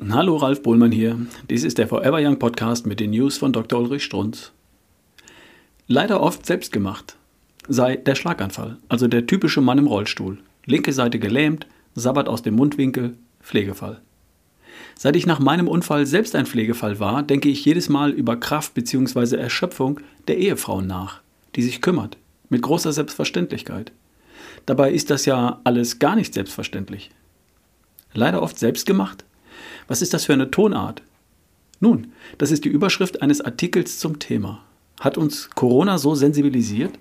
Hallo, Ralf Bohlmann hier. Dies ist der Forever Young Podcast mit den News von Dr. Ulrich Strunz. Leider oft selbst gemacht. Sei der Schlaganfall, also der typische Mann im Rollstuhl. Linke Seite gelähmt, sabbert aus dem Mundwinkel, Pflegefall. Seit ich nach meinem Unfall selbst ein Pflegefall war, denke ich jedes Mal über Kraft bzw. Erschöpfung der Ehefrau nach, die sich kümmert, mit großer Selbstverständlichkeit. Dabei ist das ja alles gar nicht selbstverständlich. Leider oft selbst gemacht? Was ist das für eine Tonart? Nun, das ist die Überschrift eines Artikels zum Thema. Hat uns Corona so sensibilisiert?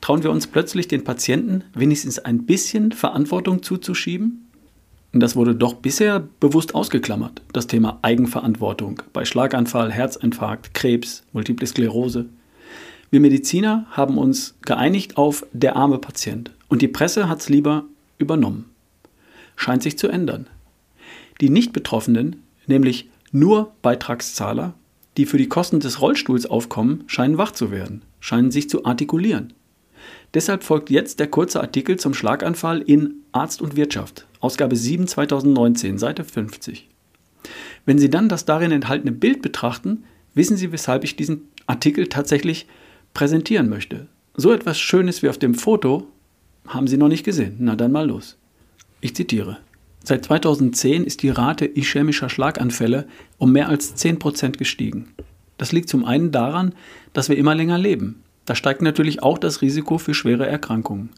Trauen wir uns plötzlich den Patienten wenigstens ein bisschen Verantwortung zuzuschieben? Das wurde doch bisher bewusst ausgeklammert, das Thema Eigenverantwortung bei Schlaganfall, Herzinfarkt, Krebs, Multiple Sklerose. Wir Mediziner haben uns geeinigt auf der arme Patient und die Presse hat es lieber übernommen. Scheint sich zu ändern. Die Nicht-Betroffenen, nämlich nur Beitragszahler, die für die Kosten des Rollstuhls aufkommen, scheinen wach zu werden, scheinen sich zu artikulieren. Deshalb folgt jetzt der kurze Artikel zum Schlaganfall in Arzt und Wirtschaft, Ausgabe 7 2019, Seite 50. Wenn Sie dann das darin enthaltene Bild betrachten, wissen Sie, weshalb ich diesen Artikel tatsächlich präsentieren möchte. So etwas Schönes wie auf dem Foto haben Sie noch nicht gesehen. Na dann mal los. Ich zitiere. Seit 2010 ist die Rate ischämischer Schlaganfälle um mehr als 10% gestiegen. Das liegt zum einen daran, dass wir immer länger leben. Da steigt natürlich auch das Risiko für schwere Erkrankungen.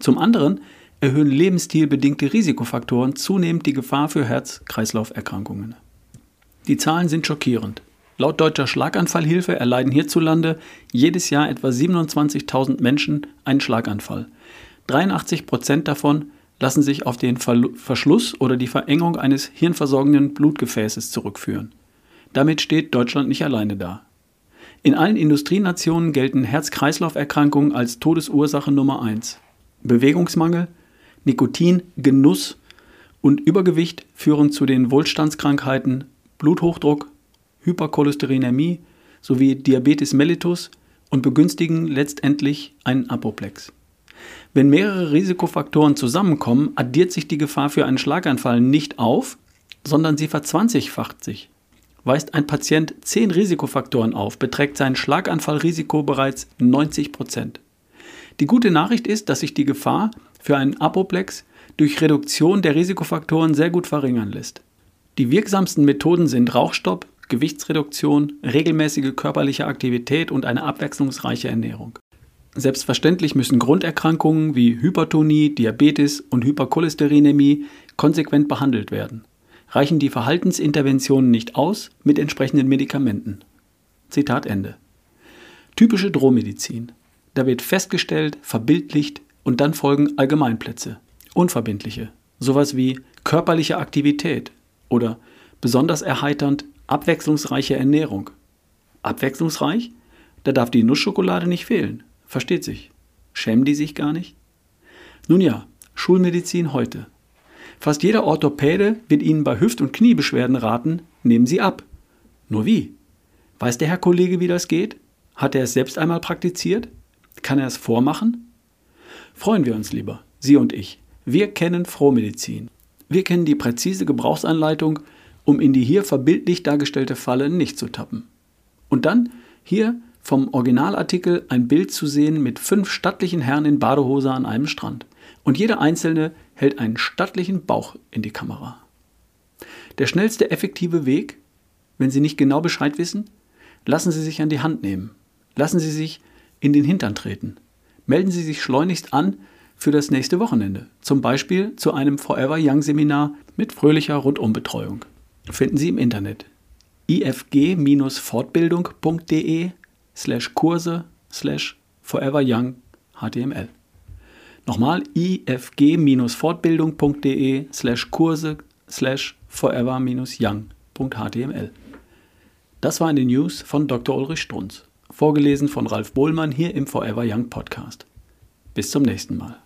Zum anderen erhöhen lebensstilbedingte Risikofaktoren zunehmend die Gefahr für Herz-Kreislauf-Erkrankungen. Die Zahlen sind schockierend. Laut deutscher Schlaganfallhilfe erleiden hierzulande jedes Jahr etwa 27.000 Menschen einen Schlaganfall. 83 Prozent davon lassen sich auf den Verschluss oder die Verengung eines hirnversorgenden Blutgefäßes zurückführen. Damit steht Deutschland nicht alleine da. In allen Industrienationen gelten Herz-Kreislauf-Erkrankungen als Todesursache Nummer 1. Bewegungsmangel, Nikotin, Genuss und Übergewicht führen zu den Wohlstandskrankheiten Bluthochdruck, Hypercholesterinämie sowie Diabetes mellitus und begünstigen letztendlich einen Apoplex. Wenn mehrere Risikofaktoren zusammenkommen, addiert sich die Gefahr für einen Schlaganfall nicht auf, sondern sie verzwanzigfacht sich. Weist ein Patient zehn Risikofaktoren auf, beträgt sein Schlaganfallrisiko bereits 90 Prozent. Die gute Nachricht ist, dass sich die Gefahr für einen Apoplex durch Reduktion der Risikofaktoren sehr gut verringern lässt. Die wirksamsten Methoden sind Rauchstopp, Gewichtsreduktion, regelmäßige körperliche Aktivität und eine abwechslungsreiche Ernährung. Selbstverständlich müssen Grunderkrankungen wie Hypertonie, Diabetes und Hypercholesterinämie konsequent behandelt werden. Reichen die Verhaltensinterventionen nicht aus mit entsprechenden Medikamenten. Zitat Ende. Typische Drohmedizin. Da wird festgestellt, verbildlicht und dann folgen Allgemeinplätze. Unverbindliche. Sowas wie körperliche Aktivität oder besonders erheiternd abwechslungsreiche Ernährung. Abwechslungsreich? Da darf die Nussschokolade nicht fehlen. Versteht sich. Schämen die sich gar nicht? Nun ja, Schulmedizin heute. Fast jeder Orthopäde wird Ihnen bei Hüft- und Kniebeschwerden raten, nehmen Sie ab. Nur wie? Weiß der Herr Kollege, wie das geht? Hat er es selbst einmal praktiziert? Kann er es vormachen? Freuen wir uns lieber, Sie und ich. Wir kennen Frohmedizin. Wir kennen die präzise Gebrauchsanleitung, um in die hier verbildlich dargestellte Falle nicht zu tappen. Und dann hier vom Originalartikel ein Bild zu sehen mit fünf stattlichen Herren in Badehose an einem Strand. Und jeder einzelne hält einen stattlichen Bauch in die Kamera. Der schnellste effektive Weg, wenn Sie nicht genau Bescheid wissen, lassen Sie sich an die Hand nehmen. Lassen Sie sich in den Hintern treten. Melden Sie sich schleunigst an für das nächste Wochenende, zum Beispiel zu einem Forever Young Seminar mit fröhlicher Rundumbetreuung. Finden Sie im Internet ifg-fortbildung.de slash Kurse slash Forever Young HTML. Nochmal ifg-fortbildung.de slash Kurse slash forever-young.html. Das waren die News von Dr. Ulrich Strunz, vorgelesen von Ralf Bohlmann hier im Forever Young Podcast. Bis zum nächsten Mal.